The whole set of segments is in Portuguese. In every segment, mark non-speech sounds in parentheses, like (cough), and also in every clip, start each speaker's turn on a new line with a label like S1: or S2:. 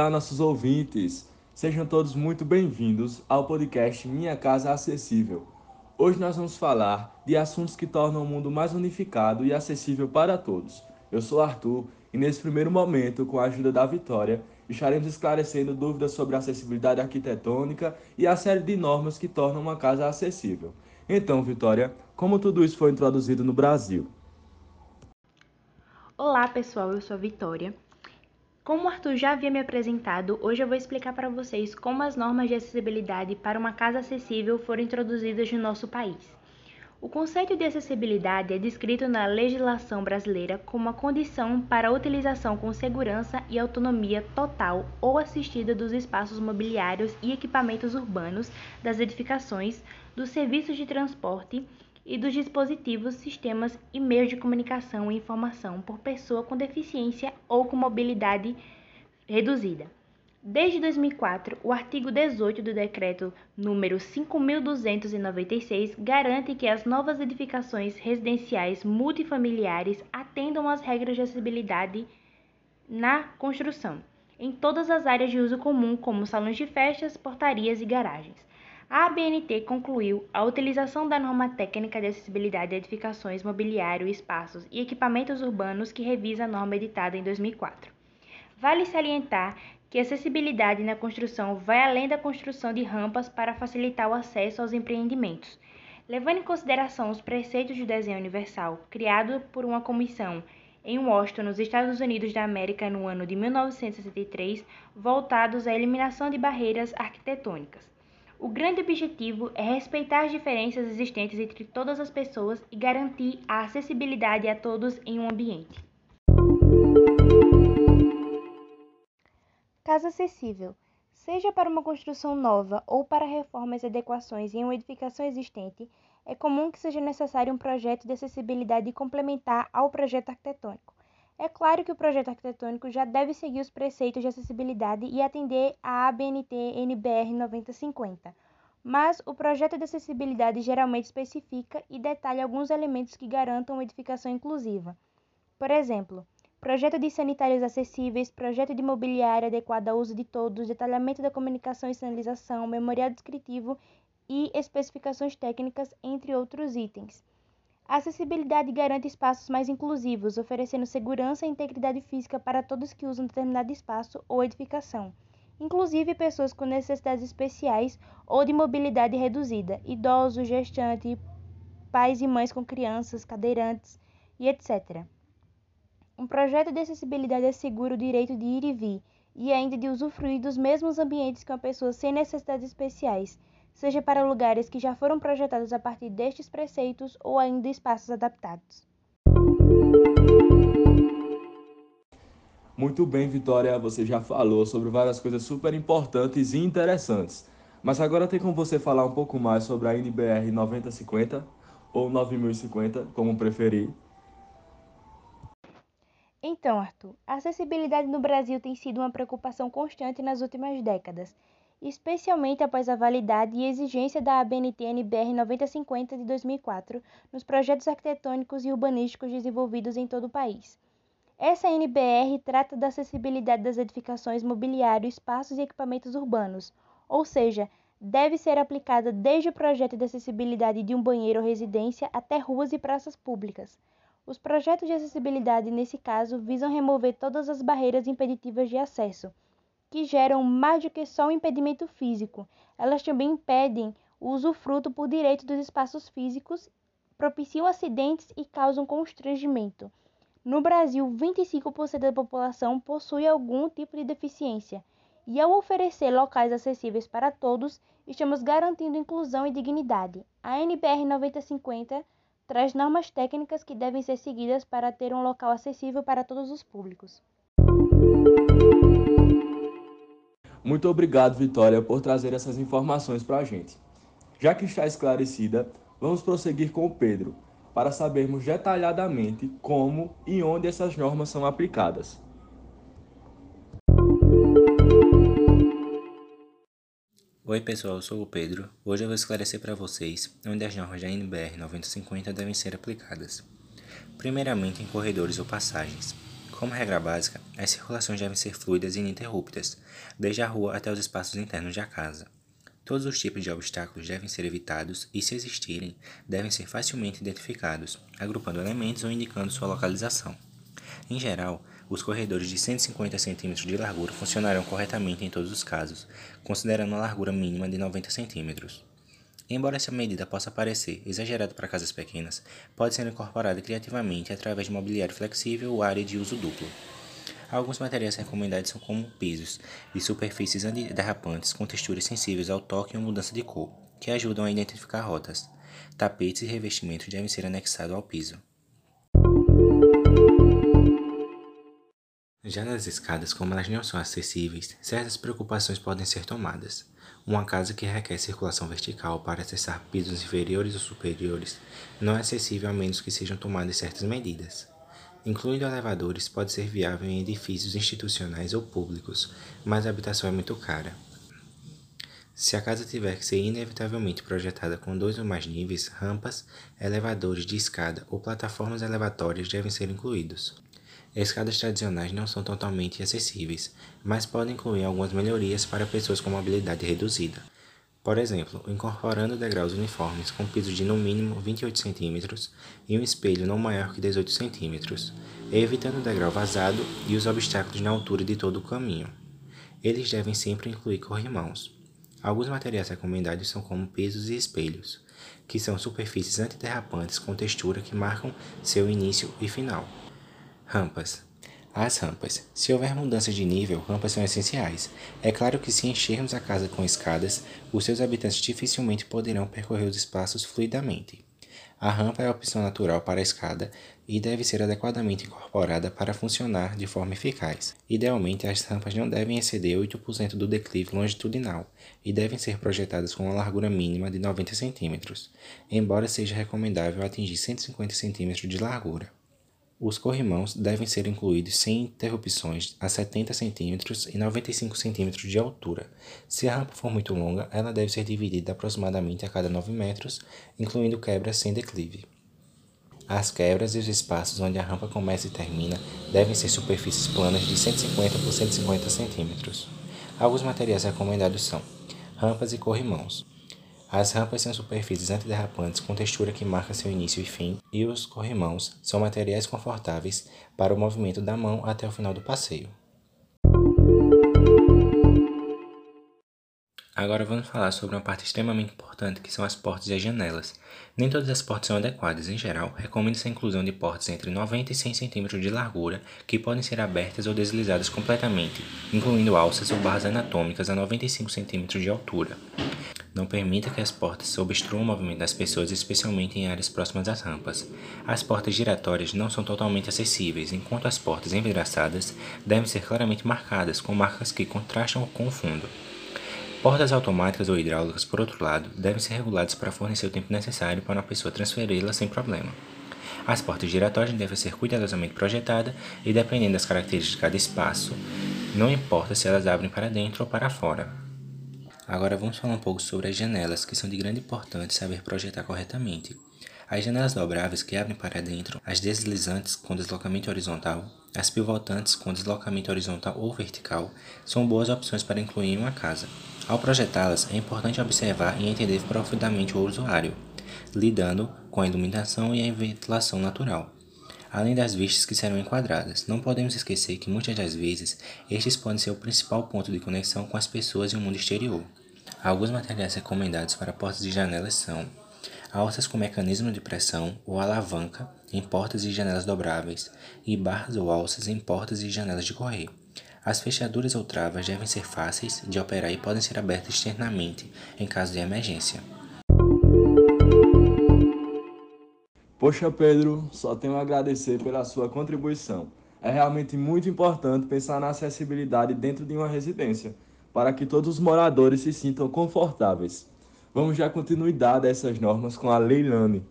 S1: Olá, nossos ouvintes! Sejam todos muito bem-vindos ao podcast Minha Casa Acessível. Hoje nós vamos falar de assuntos que tornam o mundo mais unificado e acessível para todos. Eu sou Arthur e nesse primeiro momento, com a ajuda da Vitória, estaremos esclarecendo dúvidas sobre acessibilidade arquitetônica e a série de normas que tornam uma casa acessível. Então, Vitória, como tudo isso foi introduzido no Brasil?
S2: Olá, pessoal, eu sou a Vitória. Como o Arthur já havia me apresentado, hoje eu vou explicar para vocês como as normas de acessibilidade para uma casa acessível foram introduzidas no nosso país. O conceito de acessibilidade é descrito na legislação brasileira como a condição para a utilização com segurança e autonomia total ou assistida dos espaços mobiliários e equipamentos urbanos, das edificações, dos serviços de transporte e dos dispositivos, sistemas e meios de comunicação e informação por pessoa com deficiência ou com mobilidade reduzida. Desde 2004, o artigo 18 do Decreto número 5.296 garante que as novas edificações residenciais multifamiliares atendam às regras de acessibilidade na construção, em todas as áreas de uso comum, como salões de festas, portarias e garagens. A ABNT concluiu a utilização da norma técnica de acessibilidade de edificações, mobiliário, espaços e equipamentos urbanos que revisa a norma editada em 2004. Vale salientar que acessibilidade na construção vai além da construção de rampas para facilitar o acesso aos empreendimentos. Levando em consideração os preceitos de desenho universal, criado por uma comissão em Washington, nos Estados Unidos da América, no ano de 1963, voltados à eliminação de barreiras arquitetônicas. O grande objetivo é respeitar as diferenças existentes entre todas as pessoas e garantir a acessibilidade a todos em um ambiente. Casa acessível. Seja para uma construção nova ou para reformas e adequações em uma edificação existente, é comum que seja necessário um projeto de acessibilidade complementar ao projeto arquitetônico. É claro que o projeto arquitetônico já deve seguir os preceitos de acessibilidade e atender à ABNT NBR 9050, mas o projeto de acessibilidade geralmente especifica e detalha alguns elementos que garantam uma edificação inclusiva. Por exemplo, projeto de sanitários acessíveis, projeto de mobiliário adequado ao uso de todos, detalhamento da comunicação e sinalização, memorial descritivo e especificações técnicas, entre outros itens. A acessibilidade garante espaços mais inclusivos, oferecendo segurança e integridade física para todos que usam determinado espaço ou edificação, inclusive pessoas com necessidades especiais ou de mobilidade reduzida, idosos, gestantes, pais e mães com crianças, cadeirantes e etc. Um projeto de acessibilidade assegura o direito de ir e vir e ainda de usufruir dos mesmos ambientes que uma pessoa sem necessidades especiais, seja para lugares que já foram projetados a partir destes preceitos ou ainda espaços adaptados.
S1: Muito bem, Vitória, você já falou sobre várias coisas super importantes e interessantes. Mas agora tem como você falar um pouco mais sobre a NBR 9050 ou 9050, como preferir.
S2: Então, Arthur, a acessibilidade no Brasil tem sido uma preocupação constante nas últimas décadas, especialmente após a validade e exigência da ABNT NBR 9050 de 2004 nos projetos arquitetônicos e urbanísticos desenvolvidos em todo o país. Essa NBR trata da acessibilidade das edificações, mobiliário, espaços e equipamentos urbanos, ou seja, deve ser aplicada desde o projeto de acessibilidade de um banheiro ou residência até ruas e praças públicas. Os projetos de acessibilidade, nesse caso, visam remover todas as barreiras impeditivas de acesso, que geram mais do que só um impedimento físico. Elas também impedem o usufruto por direito dos espaços físicos, propiciam acidentes e causam constrangimento. No Brasil, 25% da população possui algum tipo de deficiência, e ao oferecer locais acessíveis para todos, estamos garantindo inclusão e dignidade. A NBR 9050 traz normas técnicas que devem ser seguidas para ter um local acessível para todos os públicos.
S1: Muito obrigado, Vitória, por trazer essas informações para a gente. Já que está esclarecida, vamos prosseguir com o Pedro, para sabermos detalhadamente como e onde essas normas são aplicadas.
S3: Oi pessoal, eu sou o Pedro. Hoje eu vou esclarecer para vocês onde as normas da NBR 9050 devem ser aplicadas. Primeiramente em corredores ou passagens. Como regra básica, as circulações devem ser fluidas e ininterruptas, desde a rua até os espaços internos da casa. Todos os tipos de obstáculos devem ser evitados e, se existirem, devem ser facilmente identificados, agrupando elementos ou indicando sua localização. Em geral, os corredores de 150 cm de largura funcionarão corretamente em todos os casos, considerando uma largura mínima de 90 cm. Embora essa medida possa parecer exagerada para casas pequenas, pode ser incorporada criativamente através de mobiliário flexível ou área de uso duplo. Alguns materiais recomendados são como pisos e superfícies antiderrapantes com texturas sensíveis ao toque ou mudança de cor, que ajudam a identificar rotas. Tapetes e revestimentos devem ser anexados ao piso. Já nas escadas, como elas não são acessíveis, certas preocupações podem ser tomadas. Uma casa que requer circulação vertical para acessar pisos inferiores ou superiores não é acessível a menos que sejam tomadas certas medidas. Incluindo elevadores, pode ser viável em edifícios institucionais ou públicos, mas a habitação é muito cara. Se a casa tiver que ser inevitavelmente projetada com dois ou mais níveis, rampas, elevadores de escada ou plataformas elevatórias devem ser incluídos. Escadas tradicionais não são totalmente acessíveis, mas podem incluir algumas melhorias para pessoas com mobilidade reduzida. Por exemplo, incorporando degraus uniformes com piso de no mínimo 28 cm e um espelho não maior que 18 cm, evitando o degrau vazado e os obstáculos na altura de todo o caminho. Eles devem sempre incluir corrimãos. Alguns materiais recomendados são como pisos e espelhos, que são superfícies antiderrapantes com textura que marcam seu início e final. Rampas. As rampas. Se houver mudança de nível, rampas são essenciais. É claro que se enchermos a casa com escadas, os seus habitantes dificilmente poderão percorrer os espaços fluidamente. A rampa é a opção natural para a escada e deve ser adequadamente incorporada para funcionar de forma eficaz. Idealmente, as rampas não devem exceder 8% do declive longitudinal e devem ser projetadas com uma largura mínima de 90 cm, embora seja recomendável atingir 150 cm de largura. Os corrimãos devem ser incluídos sem interrupções a 70 cm e 95 cm de altura. Se a rampa for muito longa, ela deve ser dividida aproximadamente a cada 9 metros, incluindo quebras sem declive. As quebras e os espaços onde a rampa começa e termina devem ser superfícies planas de 150 por 150 cm. Alguns materiais recomendados são rampas e corrimãos. As rampas são superfícies antiderrapantes com textura que marca seu início e fim, e os corrimãos são materiais confortáveis para o movimento da mão até o final do passeio. Agora vamos falar sobre uma parte extremamente importante que são as portas e as janelas. Nem todas as portas são adequadas, em geral, recomenda-se a inclusão de portas entre 90 e 100 cm de largura que podem ser abertas ou deslizadas completamente, incluindo alças ou barras anatômicas a 95 cm de altura. Não permita que as portas obstruam o movimento das pessoas, especialmente em áreas próximas às rampas. As portas giratórias não são totalmente acessíveis, enquanto as portas envidraçadas devem ser claramente marcadas, com marcas que contrastam com o fundo. Portas automáticas ou hidráulicas, por outro lado, devem ser reguladas para fornecer o tempo necessário para uma pessoa transferi-la sem problema. As portas giratórias devem ser cuidadosamente projetadas e, dependendo das características de cada espaço, não importa se elas abrem para dentro ou para fora. Agora vamos falar um pouco sobre as janelas, que são de grande importância saber projetar corretamente. As janelas dobráveis que abrem para dentro, as deslizantes com deslocamento horizontal, as pivotantes com deslocamento horizontal ou vertical, são boas opções para incluir em uma casa. Ao projetá-las, é importante observar e entender profundamente o usuário, lidando com a iluminação e a ventilação natural além das vistas que serão enquadradas. Não podemos esquecer que muitas das vezes estes podem ser o principal ponto de conexão com as pessoas e o mundo exterior. Alguns materiais recomendados para portas e janelas são alças com mecanismo de pressão ou alavanca em portas e janelas dobráveis e barras ou alças em portas e janelas de correio. As fechaduras ou travas devem ser fáceis de operar e podem ser abertas externamente em caso de emergência.
S1: Poxa, Pedro, só tenho a agradecer pela sua contribuição. É realmente muito importante pensar na acessibilidade dentro de uma residência, para que todos os moradores se sintam confortáveis. Vamos dar continuidade a essas normas com a Leilane.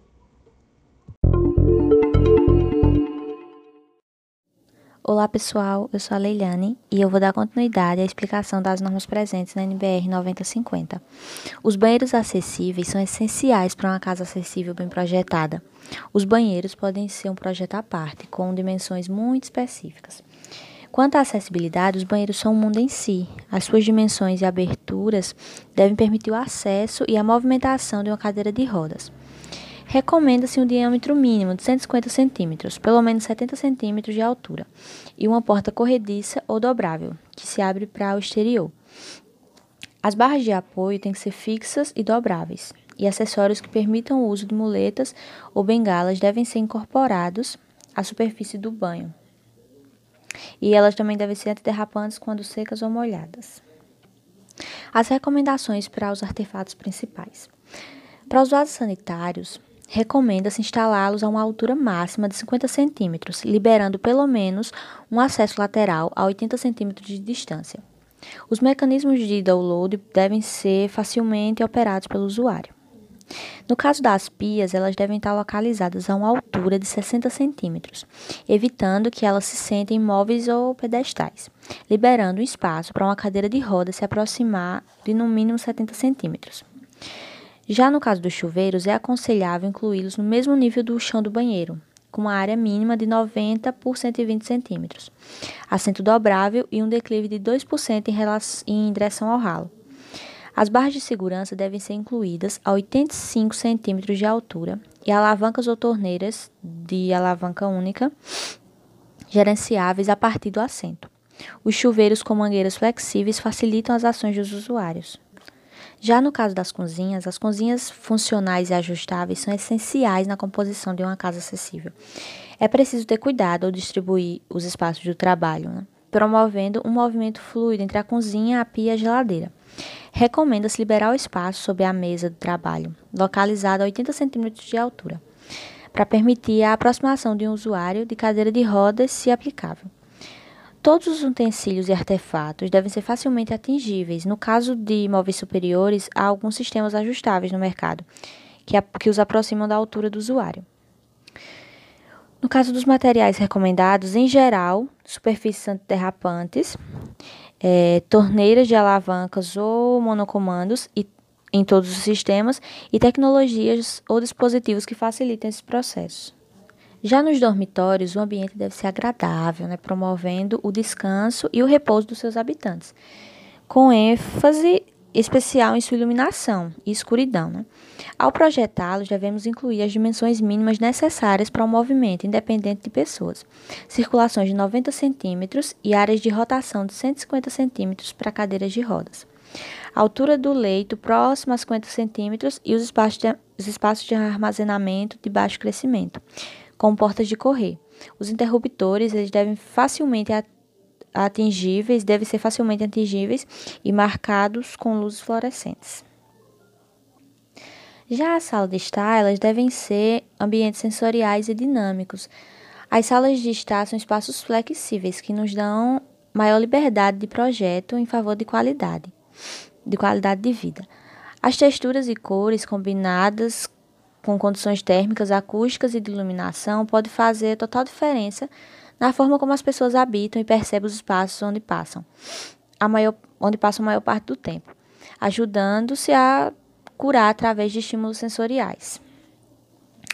S4: Olá pessoal, eu sou a Leilane e eu vou dar continuidade à explicação das normas presentes na NBR 9050. Os banheiros acessíveis são essenciais para uma casa acessível bem projetada. Os banheiros podem ser um projeto à parte, com dimensões muito específicas. Quanto à acessibilidade, os banheiros são um mundo em si. As suas dimensões e aberturas devem permitir o acesso e a movimentação de uma cadeira de rodas. Recomenda-se um diâmetro mínimo de 150 centímetros, pelo menos 70 centímetros de altura, e uma porta corrediça ou dobrável, que se abre para o exterior. As barras de apoio têm que ser fixas e dobráveis, e acessórios que permitam o uso de muletas ou bengalas devem ser incorporados à superfície do banho. E elas também devem ser antiderrapantes quando secas ou molhadas. As recomendações para os artefatos principais. Para os vasos sanitários, recomenda-se instalá-los a uma altura máxima de 50 centímetros, liberando pelo menos um acesso lateral a 80 centímetros de distância. Os mecanismos de download devem ser facilmente operados pelo usuário. No caso das pias, elas devem estar localizadas a uma altura de 60 centímetros, evitando que elas se sentem móveis ou pedestais, liberando espaço para uma cadeira de roda se aproximar de no mínimo 70 centímetros. Já no caso dos chuveiros, é aconselhável incluí-los no mesmo nível do chão do banheiro, com uma área mínima de 90 por 120 centímetros, assento dobrável e um declive de 2% em, relação, em direção ao ralo. As barras de segurança devem ser incluídas a 85 centímetros de altura e alavancas ou torneiras de alavanca única gerenciáveis a partir do assento. Os chuveiros com mangueiras flexíveis facilitam as ações dos usuários. Já no caso das cozinhas, as cozinhas funcionais e ajustáveis são essenciais na composição de uma casa acessível. É preciso ter cuidado ao distribuir os espaços do trabalho, né? promovendo um movimento fluido entre a cozinha, a pia e a geladeira. Recomenda-se liberar o espaço sob a mesa do trabalho, localizado a 80 cm de altura, para permitir a aproximação de um usuário de cadeira de rodas, se aplicável. Todos os utensílios e artefatos devem ser facilmente atingíveis. No caso de móveis superiores, há alguns sistemas ajustáveis no mercado que, a, que os aproximam da altura do usuário. No caso dos materiais recomendados, em geral, superfícies antiderrapantes, é, torneiras de alavancas ou monocomandos e, em todos os sistemas e tecnologias ou dispositivos que facilitem esse processo. Já nos dormitórios, o ambiente deve ser agradável, né, promovendo o descanso e o repouso dos seus habitantes, com ênfase especial em sua iluminação e escuridão. Né? Ao projetá-los, devemos incluir as dimensões mínimas necessárias para o um movimento independente de pessoas, circulações de 90 centímetros e áreas de rotação de 150 centímetros para cadeiras de rodas. Altura do leito próxima a 50 centímetros e os espaços de, os espaços de armazenamento de baixo crescimento com portas de correr. Os interruptores eles devem facilmente atingíveis, devem ser facilmente atingíveis e marcados com luzes fluorescentes. Já a sala de estar, elas devem ser ambientes sensoriais e dinâmicos. As salas de estar são espaços flexíveis que nos dão maior liberdade de projeto em favor de qualidade, de qualidade de vida. As texturas e cores combinadas com condições térmicas, acústicas e de iluminação pode fazer total diferença na forma como as pessoas habitam e percebem os espaços onde passam, a maior, onde passam a maior parte do tempo, ajudando-se a curar através de estímulos sensoriais.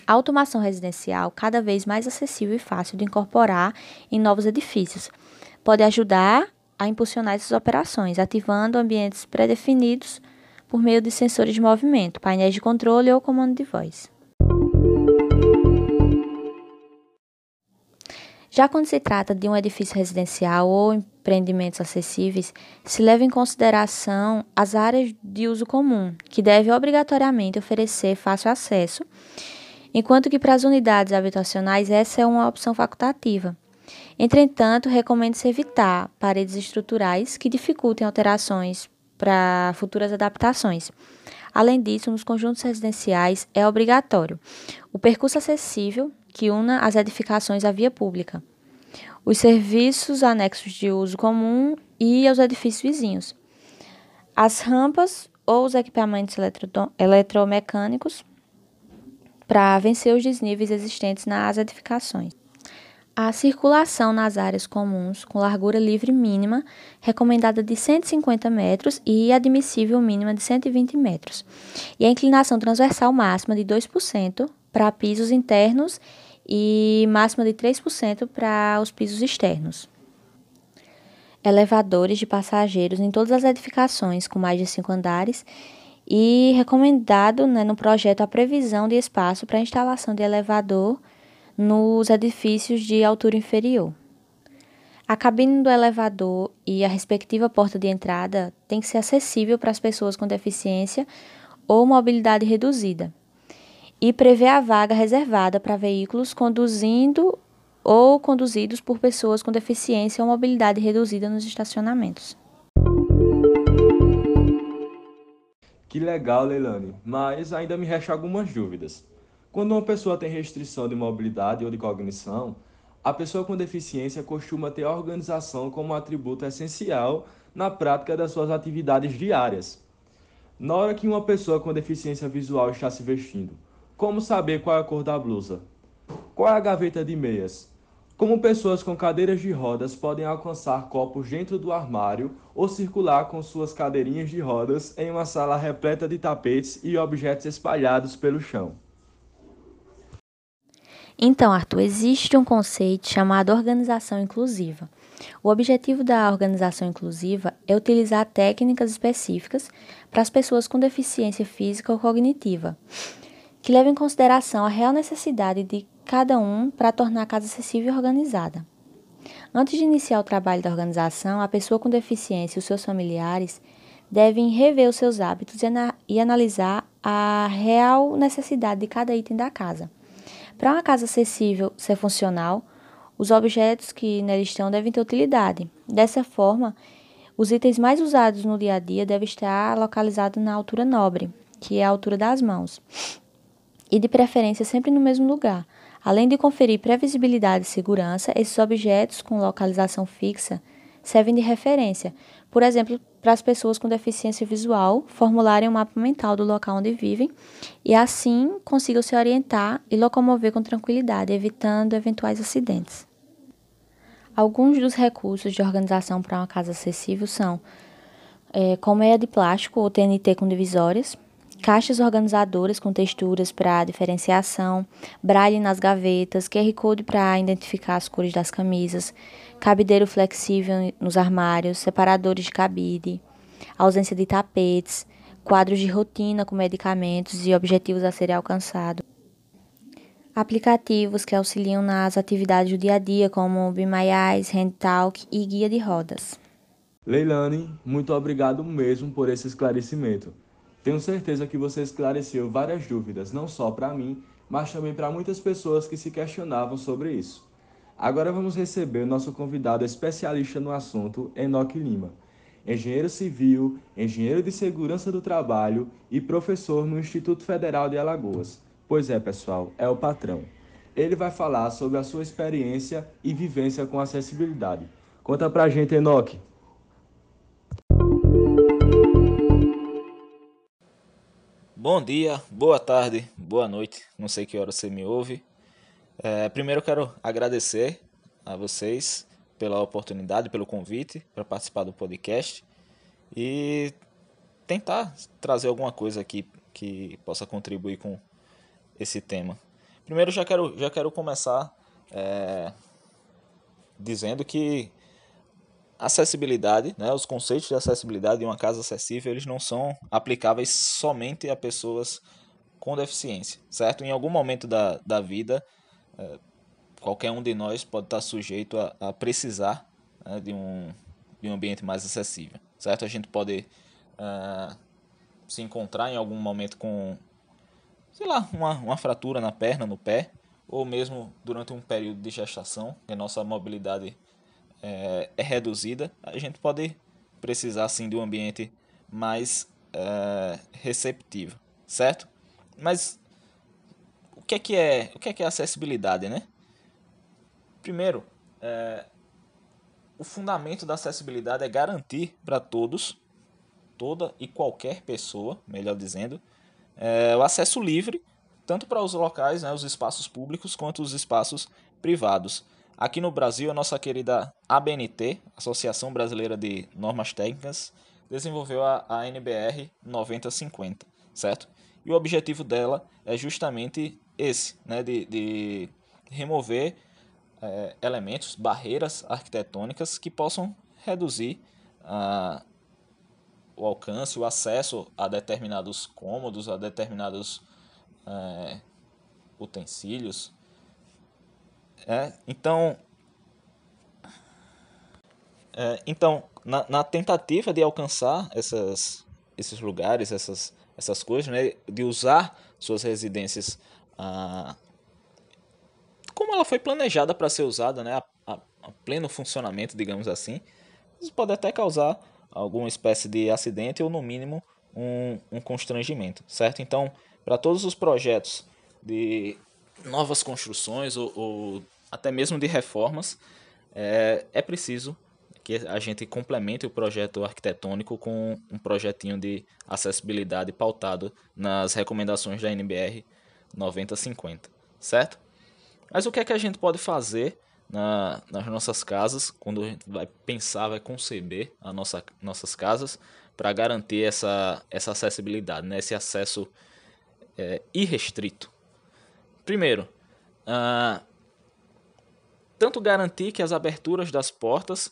S4: A automação residencial, cada vez mais acessível e fácil de incorporar em novos edifícios, pode ajudar a impulsionar essas operações, ativando ambientes pré-definidos por meio de sensores de movimento, painéis de controle ou comando de voz. Já quando se trata de um edifício residencial ou empreendimentos acessíveis, se leva em consideração as áreas de uso comum, que devem obrigatoriamente oferecer fácil acesso, enquanto que para as unidades habitacionais essa é uma opção facultativa. Entretanto, recomenda-se evitar paredes estruturais que dificultem alterações para futuras adaptações. Além disso, nos conjuntos residenciais é obrigatório o percurso acessível que una as edificações à via pública, os serviços anexos de uso comum e aos edifícios vizinhos, as rampas ou os equipamentos eletromecânicos para vencer os desníveis existentes nas edificações. A circulação nas áreas comuns com largura livre mínima recomendada de 150 metros e admissível mínima de 120 metros. E a inclinação transversal máxima de 2% para pisos internos e máxima de 3% para os pisos externos. Elevadores de passageiros em todas as edificações com mais de 5 andares e recomendado né, no projeto a previsão de espaço para instalação de elevador nos edifícios de altura inferior. A cabine do elevador e a respectiva porta de entrada tem que ser acessível para as pessoas com deficiência ou mobilidade reduzida e prevê a vaga reservada para veículos conduzindo ou conduzidos por pessoas com deficiência ou mobilidade reduzida nos estacionamentos.
S1: Que legal, Leilani, mas ainda me resta algumas dúvidas. Quando uma pessoa tem restrição de mobilidade ou de cognição, a pessoa com deficiência costuma ter a organização como um atributo essencial na prática das suas atividades diárias. Na hora que uma pessoa com deficiência visual está se vestindo, como saber qual é a cor da blusa? Qual é a gaveta de meias? Como pessoas com cadeiras de rodas podem alcançar copos dentro do armário ou circular com suas cadeirinhas de rodas em uma sala repleta de tapetes e objetos espalhados pelo chão?
S4: Então, Arthur, existe um conceito chamado organização inclusiva. O objetivo da organização inclusiva é utilizar técnicas específicas para as pessoas com deficiência física ou cognitiva, que levam em consideração a real necessidade de cada um para tornar a casa acessível e organizada. Antes de iniciar o trabalho da organização, a pessoa com deficiência e os seus familiares devem rever os seus hábitos e, e analisar a real necessidade de cada item da casa para uma casa acessível ser funcional, os objetos que nela estão devem ter utilidade. Dessa forma, os itens mais usados no dia a dia devem estar localizados na altura nobre, que é a altura das mãos, e de preferência sempre no mesmo lugar. Além de conferir previsibilidade e segurança, esses objetos com localização fixa servem de referência, por exemplo, para as pessoas com deficiência visual formularem um mapa mental do local onde vivem e assim consigam se orientar e locomover com tranquilidade, evitando eventuais acidentes. Alguns dos recursos de organização para uma casa acessível são é, colmeia de plástico ou TNT com divisórias, caixas organizadoras com texturas para diferenciação, braille nas gavetas, QR Code para identificar as cores das camisas, cabideiro flexível nos armários, separadores de cabide, ausência de tapetes, quadros de rotina com medicamentos e objetivos a serem alcançados. Aplicativos que auxiliam nas atividades do dia a dia, como Be My Eyes, HandTalk e guia de rodas.
S1: Leilani, muito obrigado mesmo por esse esclarecimento. Tenho certeza que você esclareceu várias dúvidas, não só para mim, mas também para muitas pessoas que se questionavam sobre isso. Agora vamos receber o nosso convidado especialista no assunto, Enoque Lima, engenheiro civil, engenheiro de segurança do trabalho e professor no Instituto Federal de Alagoas. Pois é, pessoal, é o patrão. Ele vai falar sobre a sua experiência e vivência com acessibilidade. Conta pra gente, Enoque.
S5: Bom dia, boa tarde, boa noite, não sei que hora você me ouve. É, primeiro eu quero agradecer a vocês pela oportunidade, pelo convite para participar do podcast e tentar trazer alguma coisa aqui que possa contribuir com esse tema. Primeiro já quero, já quero começar é, dizendo que acessibilidade, né, os conceitos de acessibilidade em uma casa acessível, eles não são aplicáveis somente a pessoas com deficiência, certo? Em algum momento da, da vida, é, qualquer um de nós pode estar sujeito a, a precisar né, de, um, de um ambiente mais acessível, certo? A gente pode uh, se encontrar em algum momento com, sei lá, uma, uma fratura na perna, no pé, ou mesmo durante um período de gestação, que a nossa mobilidade é, é reduzida, a gente pode precisar sim de um ambiente mais é, receptivo, certo? Mas que é que é, o que é que é acessibilidade, né? Primeiro, é, o fundamento da acessibilidade é garantir para todos, toda e qualquer pessoa, melhor dizendo, é, o acesso livre, tanto para os locais, né, os espaços públicos, quanto os espaços privados. Aqui no Brasil, a nossa querida ABNT, Associação Brasileira de Normas Técnicas, desenvolveu a, a NBR 9050, certo? E o objetivo dela é justamente esse, né, de, de remover é, elementos, barreiras arquitetônicas que possam reduzir o alcance, o acesso a determinados cômodos, a determinados é, utensílios. É, então, é, então na, na, tentativa de alcançar essas, esses lugares, essas, essas coisas, né, de usar suas residências ah, como ela foi planejada para ser usada, né, a, a, a, pleno funcionamento, digamos assim, isso pode até causar alguma espécie de acidente ou, no mínimo, um, um constrangimento, certo? Então, para todos os projetos de novas construções ou, ou até mesmo de reformas, é, é preciso que a gente complemente o projeto arquitetônico com um projetinho de acessibilidade pautado nas recomendações da NBR 9050, certo? Mas o que é que a gente pode fazer na, nas nossas casas, quando a gente vai pensar, vai conceber as nossa, nossas casas, para garantir essa, essa acessibilidade, né? esse acesso é, irrestrito? Primeiro, uh, tanto garantir que as aberturas das portas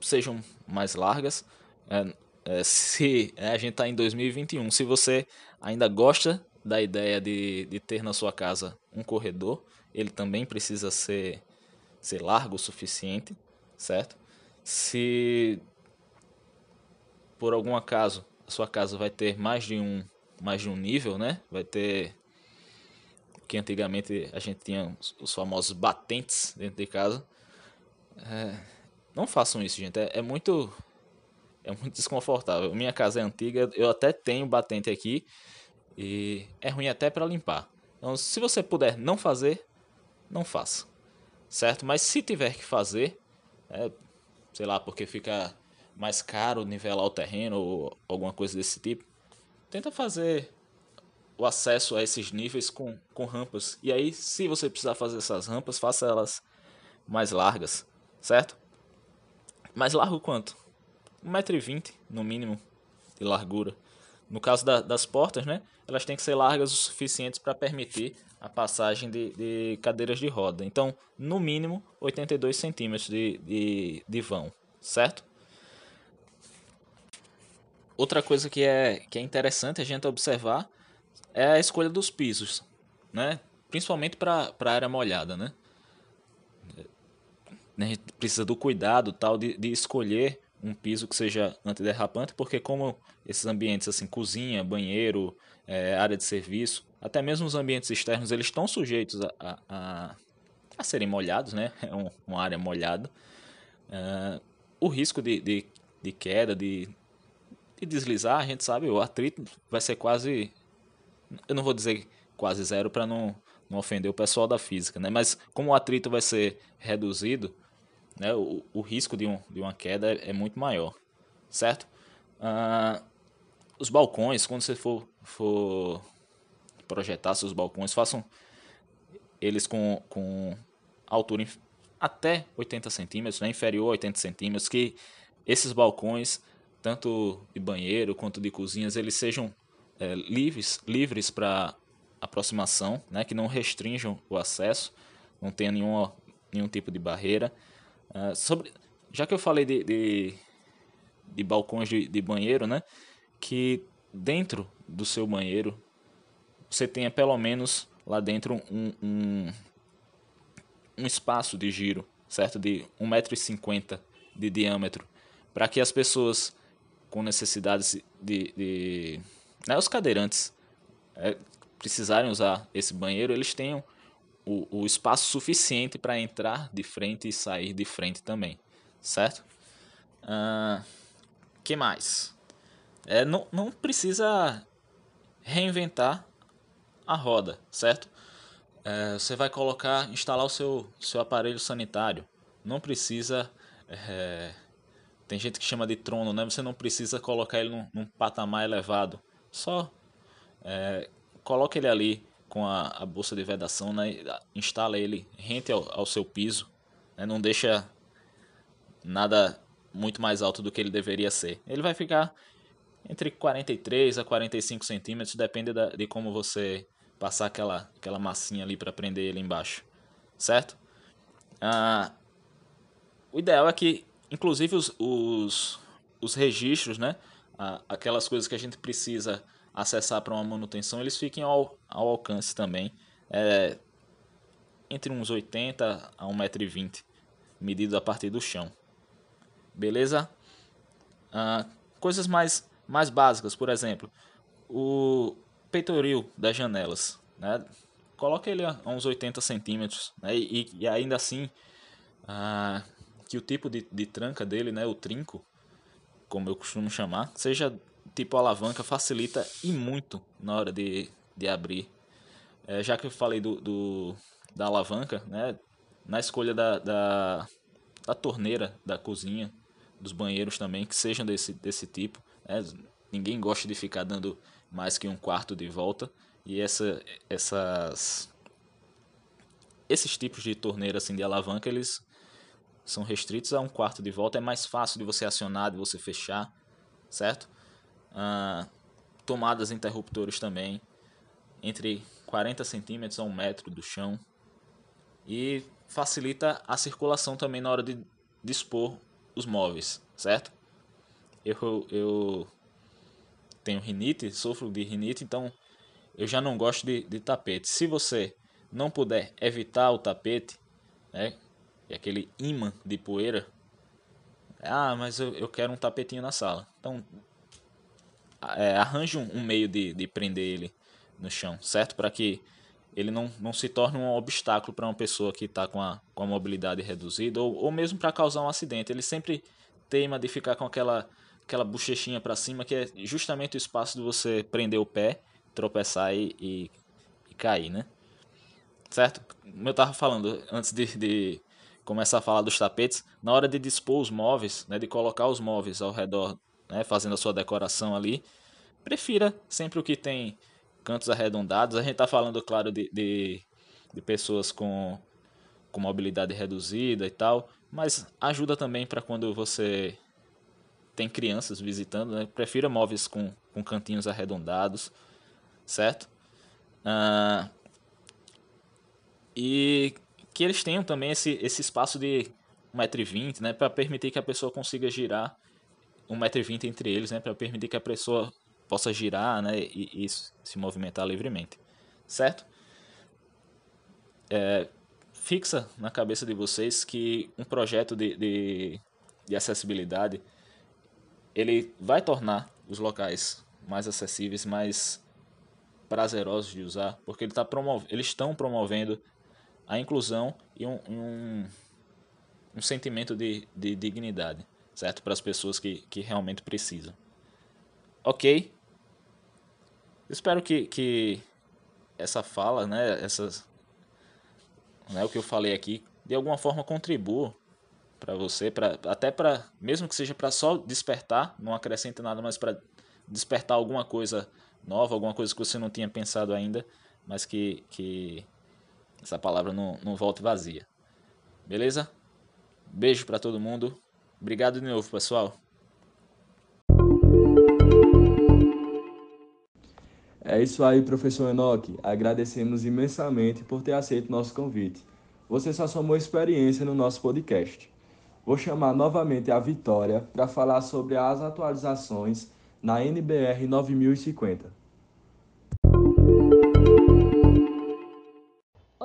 S5: sejam mais largas. É, é, se é, a gente está em 2021, se você ainda gosta da ideia de, de ter na sua casa um corredor, ele também precisa ser, ser largo o suficiente, certo? Se por algum acaso a sua casa vai ter mais de um, mais de um nível, né? Vai ter que antigamente a gente tinha os famosos batentes dentro de casa. É, não façam isso, gente. É, é, muito é muito desconfortável. Minha casa é antiga, eu até tenho batente aqui e é ruim até para limpar. Então, se você puder não fazer, não faça, certo? Mas se tiver que fazer, é, sei lá, porque fica mais caro nivelar o terreno ou alguma coisa desse tipo, tenta fazer o acesso a esses níveis com, com rampas. E aí, se você precisar fazer essas rampas, faça elas mais largas, certo? Mais largo quanto? 1,20m no mínimo de largura. No caso da, das portas, né? Elas têm que ser largas o suficiente para permitir a passagem de, de, cadeiras de roda. Então, no mínimo, 82 centímetros de, de, de vão, certo? Outra coisa que é, que é interessante a gente observar é a escolha dos pisos, né? Principalmente para a área molhada, né? A gente precisa do cuidado tal de, de escolher um piso que seja antiderrapante, porque como esses ambientes assim, cozinha, banheiro, é, área de serviço, até mesmo os ambientes externos, eles estão sujeitos a, a, a serem molhados, né? (laughs) É um, uma área molhada. É, o risco de, de, de queda, de, de deslizar, a gente sabe, o atrito vai ser quase eu não vou dizer quase zero para não, não ofender o pessoal da física, né? Mas como o atrito vai ser reduzido, né? O, o risco de, um, de uma queda é, é muito maior, certo? Ah, os balcões, quando você for, for projetar seus balcões, façam eles com, com altura até 80 centímetros, né? inferior a 80 centímetros, que esses balcões, tanto de banheiro quanto de cozinhas, eles sejam é, livres livres para aproximação, né, que não restringam o acesso, não tenha nenhuma, nenhum tipo de barreira. Uh, sobre, já que eu falei de, de, de balcões de, de, banheiro, né, que dentro do seu banheiro você tenha pelo menos lá dentro um, um, um espaço de giro, certo? De 1,50m de diâmetro, para que as pessoas com necessidades de, de né, os cadeirantes é, precisarem usar esse banheiro, eles tenham o, o espaço suficiente para entrar de frente e sair de frente também, certo? Uh, que mais? É, não, não precisa reinventar a roda, certo? É, você vai colocar, instalar o seu, seu aparelho sanitário. Não precisa. É, tem gente que chama de trono, né? Você não precisa colocar ele num, num patamar elevado. Só é, coloque ele ali com a, a bolsa de vedação, né, instala ele rente ao, ao seu piso, né, não deixa nada muito mais alto do que ele deveria ser. Ele vai ficar entre 43 a 45 centímetros, depende da, de como você passar aquela, aquela massinha ali para prender ele embaixo, certo? Ah, o ideal é que, inclusive, os, os, os registros, né, aquelas coisas que a gente precisa acessar para uma manutenção, eles fiquem ao, ao alcance também, é, entre uns 80 a 1,20m, medido a partir do chão. Beleza? Ah, coisas mais, mais básicas, por exemplo, o peitoril das janelas. Né? Coloque ele a uns 80 centímetros né? e, e ainda assim ah, que o tipo de, de tranca dele, né? o trinco, como eu costumo chamar, seja tipo alavanca, facilita e muito na hora de, de abrir. É, já que eu falei do, do, da alavanca, né? na escolha da, da, da torneira da cozinha, dos banheiros também, que sejam desse, desse tipo. Né? Ninguém gosta de ficar dando mais que um quarto de volta. E essa, essas, esses tipos de torneira assim, de alavanca, eles são restritos a um quarto de volta. É mais fácil de você acionar, de você fechar, certo? Ah, tomadas interruptores também, entre 40 centímetros a um metro do chão. E facilita a circulação também na hora de dispor os móveis, certo? Eu, eu tenho rinite, sofro de rinite, então eu já não gosto de, de tapete. Se você não puder evitar o tapete, né, e aquele imã de poeira, ah, mas eu, eu quero um tapetinho na sala. Então, é, arranje um, um meio de, de prender ele no chão, certo? Para que ele não, não se torne um obstáculo para uma pessoa que está com a, com a mobilidade reduzida ou, ou mesmo para causar um acidente. Ele sempre teima de ficar com aquela, aquela bochechinha para cima, que é justamente o espaço de você prender o pé, tropeçar e, e, e cair, né? Certo? Como eu estava falando antes de, de começar a falar dos tapetes, na hora de dispor os móveis, né, de colocar os móveis ao redor, né, fazendo a sua decoração ali, prefira sempre o que tem cantos arredondados. A gente está falando, claro, de, de, de, pessoas com, com mobilidade reduzida e tal, mas ajuda também para quando você tem crianças visitando, né? Prefira móveis com, com cantinhos arredondados, certo? Ah, e que eles tenham também esse, esse espaço de 1,20m, né? Para permitir que a pessoa consiga girar 1,20m entre eles, né? Para permitir que a pessoa possa girar né, e, e se movimentar livremente, certo? É, fixa na cabeça de vocês que um projeto de, de, de acessibilidade ele vai tornar os locais mais acessíveis, mais prazerosos de usar, porque ele tá promov eles estão promovendo a inclusão e um, um, um sentimento de, de dignidade, certo? Para as pessoas que, que realmente precisam. Ok? Espero que, que essa fala, né, essas, né, o que eu falei aqui, de alguma forma contribua para você, para até para mesmo que seja para só despertar, não acrescenta nada, mas para despertar alguma coisa nova, alguma coisa que você não tinha pensado ainda, mas que, que essa palavra não, não volte vazia. Beleza? Beijo para todo mundo. Obrigado de novo, pessoal.
S1: É isso aí, professor Enoque. Agradecemos imensamente por ter aceito nosso convite. Você só somou experiência no nosso podcast. Vou chamar novamente a Vitória para falar sobre as atualizações na NBR 9050.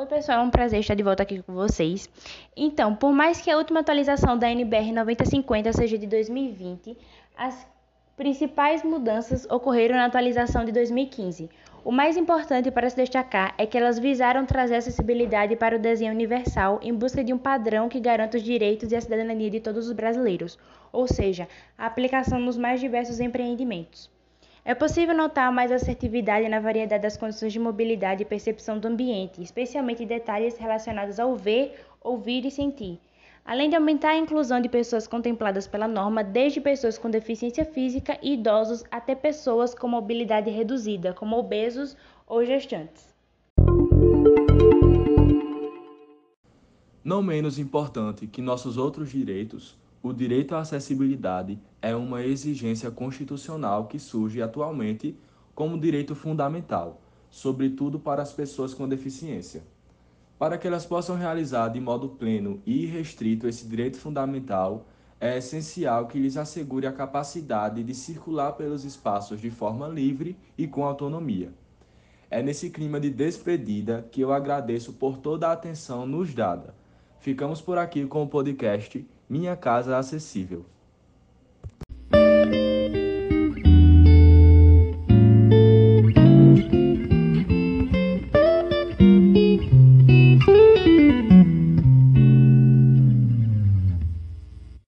S2: Oi, pessoal, é um prazer estar de volta aqui com vocês. Então, por mais que a última atualização da NBR 9050 seja de 2020, as principais mudanças ocorreram na atualização de 2015. O mais importante para se destacar é que elas visaram trazer acessibilidade para o desenho universal em busca de um padrão que garanta os direitos e a cidadania de todos os brasileiros, ou seja, a aplicação nos mais diversos empreendimentos. É possível notar mais assertividade na variedade das condições de mobilidade e percepção do ambiente, especialmente detalhes relacionados ao ver, ouvir e sentir além de aumentar a inclusão de pessoas contempladas pela norma, desde pessoas com deficiência física e idosos até pessoas com mobilidade reduzida, como obesos ou gestantes.
S1: Não menos importante que nossos outros direitos, o direito à acessibilidade é uma exigência constitucional que surge atualmente como direito fundamental, sobretudo para as pessoas com deficiência. Para que elas possam realizar de modo pleno e irrestrito esse direito fundamental, é essencial que lhes assegure a capacidade de circular pelos espaços de forma livre e com autonomia. É nesse clima de despedida que eu agradeço por toda a atenção nos dada. Ficamos por aqui com o podcast Minha Casa Acessível.